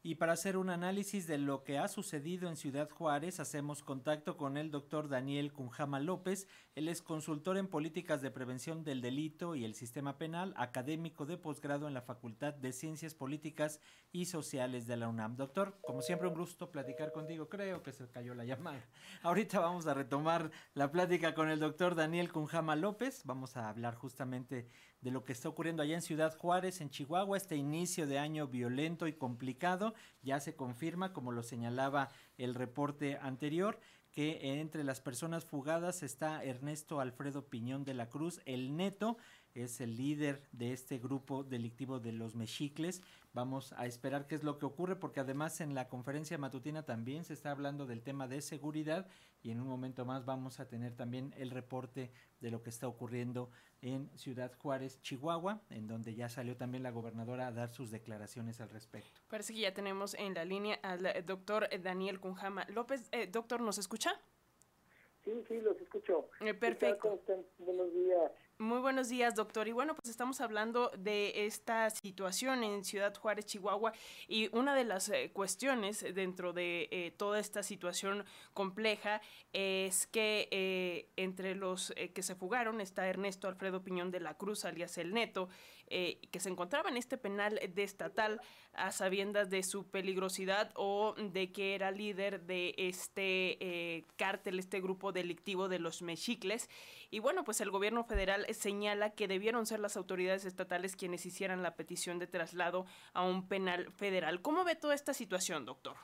Y para hacer un análisis de lo que ha sucedido en Ciudad Juárez, hacemos contacto con el doctor Daniel Cunjama López. Él es consultor en políticas de prevención del delito y el sistema penal, académico de posgrado en la Facultad de Ciencias Políticas y Sociales de la UNAM. Doctor, como siempre, un gusto platicar contigo. Creo que se cayó la llamada. Ahorita vamos a retomar la plática con el doctor Daniel Cunjama López. Vamos a hablar justamente de lo que está ocurriendo allá en Ciudad Juárez, en Chihuahua, este inicio de año violento y complicado. Ya se confirma, como lo señalaba el reporte anterior, que entre las personas fugadas está Ernesto Alfredo Piñón de la Cruz, el neto, es el líder de este grupo delictivo de los mexicles. Vamos a esperar qué es lo que ocurre porque además en la conferencia matutina también se está hablando del tema de seguridad y en un momento más vamos a tener también el reporte de lo que está ocurriendo en Ciudad Juárez, Chihuahua, en donde ya salió también la gobernadora a dar sus declaraciones al respecto. Parece que ya tenemos en la línea al doctor Daniel Cunjama López. Eh, doctor, ¿nos escucha? Sí, sí, los escucho. Eh, perfecto. Buenos días. Muy buenos días, doctor. Y bueno, pues estamos hablando de esta situación en Ciudad Juárez, Chihuahua, y una de las eh, cuestiones dentro de eh, toda esta situación compleja es que eh, entre los que se fugaron está Ernesto Alfredo Piñón de la Cruz, alias El Neto, que se encontraba en este penal de estatal a sabiendas de su peligrosidad o de que era líder de este cártel, este grupo delictivo de los mexicles. Y bueno, pues el gobierno federal señala que debieron ser las autoridades estatales quienes hicieran la petición de traslado a un penal federal. ¿Cómo ve toda esta situación, doctor?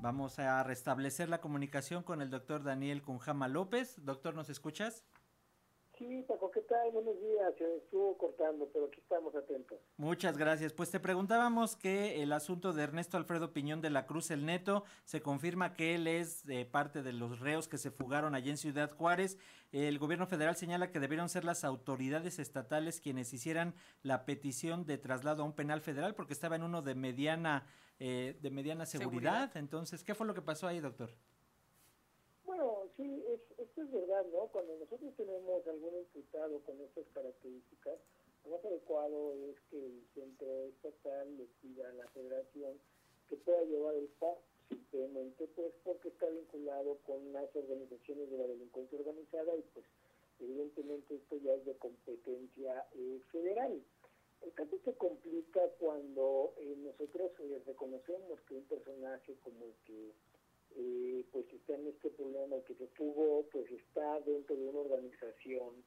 Vamos a restablecer la comunicación con el doctor Daniel Cunjama López. Doctor, ¿nos escuchas? Sí, Paco, ¿qué tal? Buenos días. Se estuvo cortando, pero aquí estamos atentos. Muchas gracias. Pues te preguntábamos que el asunto de Ernesto Alfredo Piñón de la Cruz el Neto se confirma que él es eh, parte de los reos que se fugaron allí en Ciudad Juárez. El gobierno federal señala que debieron ser las autoridades estatales quienes hicieran la petición de traslado a un penal federal porque estaba en uno de mediana eh, de mediana seguridad. Entonces, ¿qué fue lo que pasó ahí, doctor? Esto es verdad, ¿no? Cuando nosotros tenemos algún imputado con estas características, lo más adecuado es que el centro estatal le pida a la federación que pueda llevar el PAC simplemente pues porque está vinculado con las organizaciones de la delincuencia organizada y pues evidentemente esto ya es de competencia eh, federal. El caso se complica cuando eh, nosotros eh, reconocemos que un personaje como el que eh, pues está en este problema que se tuvo, pues está dentro de una organización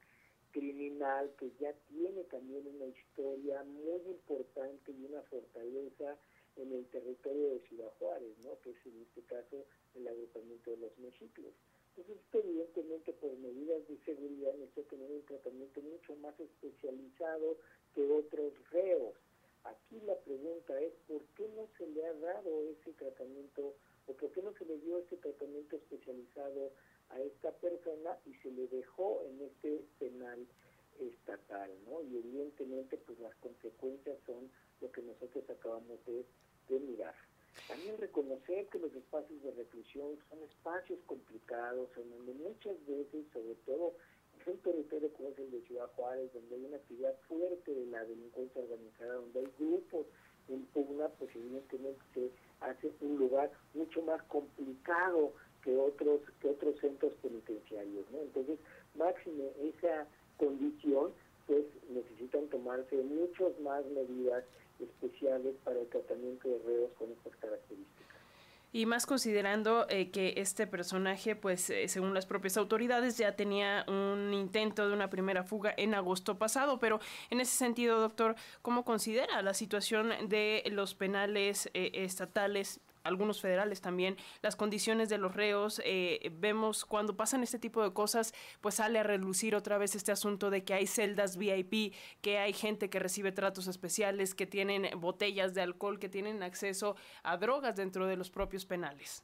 criminal que ya tiene también una historia muy importante y una fortaleza en el territorio de Ciudad Juárez, ¿no? que es en este caso el agrupamiento de los mexicles. Entonces, evidentemente, por medidas de seguridad, necesita tener un tratamiento mucho más especializado que otros reos. Aquí la pregunta es, ¿por qué no se le ha dado ese tratamiento o por qué no se le dio este tratamiento especializado a esta persona y se le dejó en este penal estatal, ¿no? Y evidentemente pues las consecuencias son lo que nosotros acabamos de, mirar. También reconocer que los espacios de reclusión son espacios complicados, en donde muchas veces, sobre todo un territorio como es el de Ciudad Juárez, donde hay una actividad fuerte de la delincuencia organizada, donde hay grupos en pugna, pues evidentemente se hace un lugar mucho más complicado que otros que otros centros penitenciarios, ¿no? Entonces, máxime esa condición, pues necesitan tomarse muchas más medidas especiales para el tratamiento de reos con estas características. Y más considerando eh, que este personaje, pues eh, según las propias autoridades, ya tenía un intento de una primera fuga en agosto pasado. Pero en ese sentido, doctor, ¿cómo considera la situación de los penales eh, estatales algunos federales también, las condiciones de los reos. Eh, vemos cuando pasan este tipo de cosas, pues sale a relucir otra vez este asunto de que hay celdas VIP, que hay gente que recibe tratos especiales, que tienen botellas de alcohol, que tienen acceso a drogas dentro de los propios penales.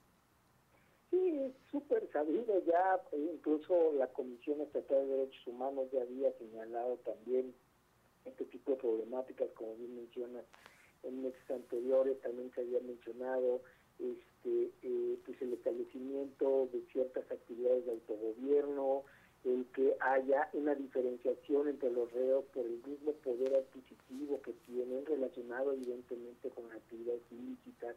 Sí, es súper sabido ya, incluso la Comisión Estatal de Derechos Humanos ya había señalado también este tipo de problemáticas, como bien mencionas, en meses anteriores también se había mencionado este eh, pues el establecimiento de ciertas actividades de autogobierno el que haya una diferenciación entre los reos por el mismo poder adquisitivo que tienen relacionado evidentemente con actividades ilícitas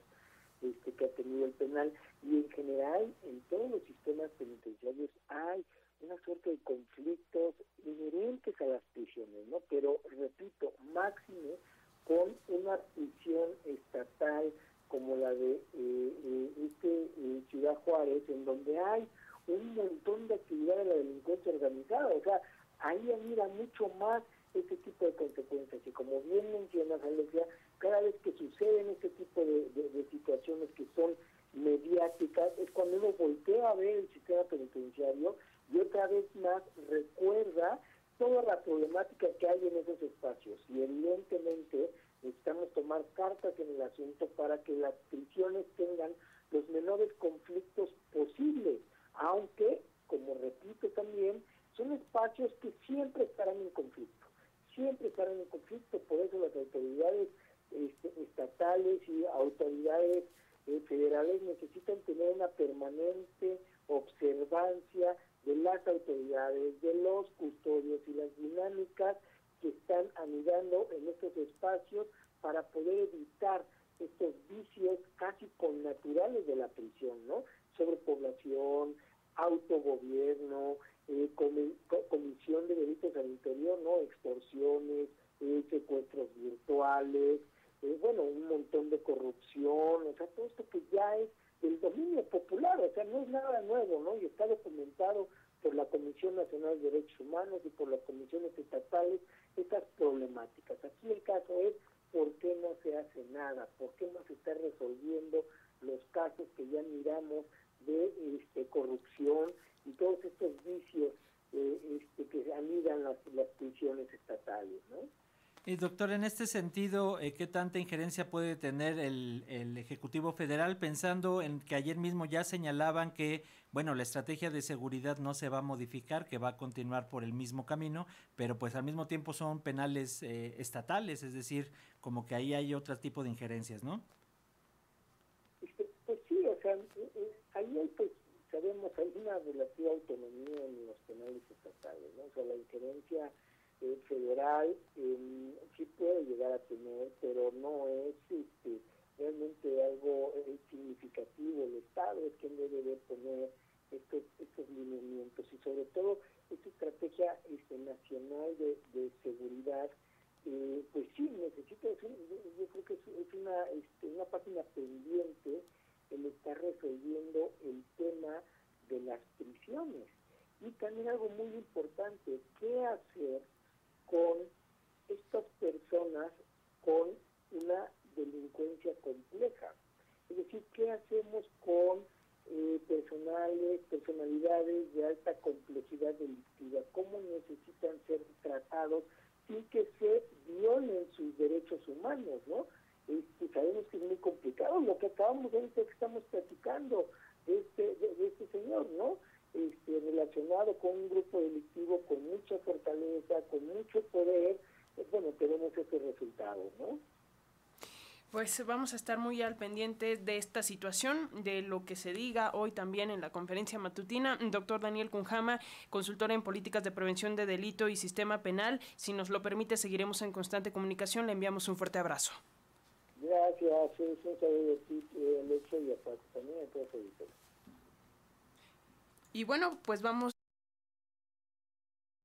este, que ha tenido el penal y en general en todos los sistemas penitenciarios hay una suerte de conflictos inherentes a las prisiones, ¿no? Pero repito, máxime con una prisión estatal como la de eh, eh, este eh, Ciudad Juárez, en donde hay un montón de actividad de la delincuencia organizada, o sea, ahí mira mucho más este tipo de consecuencias. Y como bien mencionas Alexia, cada vez que suceden este tipo de, situaciones que son mediáticas es cuando uno voltea a ver el sistema penitenciario y otra vez más recuerda toda la problemática que hay en esos espacios. Y evidentemente necesitamos tomar cartas en el asunto para que las prisiones tengan los menores conflictos posibles. Aunque, como repito también, son espacios que siempre estarán en conflicto, siempre estarán en conflicto, por eso las autoridades este, estatales y autoridades eh, federales necesitan tener una permanente observancia las autoridades, de los custodios y las dinámicas que están anidando en estos espacios para poder evitar estos vicios casi connaturales de la prisión, ¿no? Sobrepoblación, autogobierno, eh, comisión de delitos al interior, ¿no? Extorsiones, eh, secuestros virtuales, eh, bueno, un montón de corrupción, o sea, todo esto que ya es del dominio popular, o sea, no es nada nuevo, ¿no? Y está documentado por la Comisión Nacional de Derechos Humanos y por las comisiones estatales estas problemáticas. Aquí el caso es por qué no se hace nada, por qué no se está resolviendo los casos que ya miramos de este, corrupción y todos estos vicios eh, este, que anidan las, las prisiones estatales. Y doctor, en este sentido, eh, ¿qué tanta injerencia puede tener el, el, Ejecutivo Federal pensando en que ayer mismo ya señalaban que, bueno, la estrategia de seguridad no se va a modificar, que va a continuar por el mismo camino, pero pues al mismo tiempo son penales eh, estatales, es decir, como que ahí hay otro tipo de injerencias, ¿no? Este, pues sí, o sea, ahí hay, pues, sabemos, hay una relativa autonomía en los penales estatales, ¿no? O sea, la injerencia eh, federal eh, sí puede llegar a tener, pero no es este, realmente algo eh, significativo. El Estado es quien debe de poner estos, estos lineamientos y sobre todo esta estrategia este, nacional de, de seguridad eh, pues sí, necesita, yo, creo que es, una, este, una página pendiente el estar resolviendo el tema de las prisiones. Y también algo muy importante, ¿qué hacer con estas personas con una delincuencia compleja? Es decir, ¿qué hacemos con eh, personales, personalidades de alta complejidad delictiva? ¿Cómo necesitan ser tratados sin que se violen sus derechos humanos, ¿no? Este, sabemos que es muy complicado lo que acabamos de ver que estamos platicando de este, de, este señor, ¿no? Relacionado con un grupo delictivo con mucha fortaleza, con mucho poder, pues, bueno, tenemos ese resultado, ¿no? Pues vamos a estar muy al pendiente de esta situación, de lo que se diga hoy también en la conferencia matutina. Doctor Daniel Cunjama, consultor en políticas de prevención de delito y sistema penal. Si nos lo permite, seguiremos en constante comunicación. Le enviamos un fuerte abrazo. Gracias, es un saludo ti, y a también a todos Y bueno, pues vamos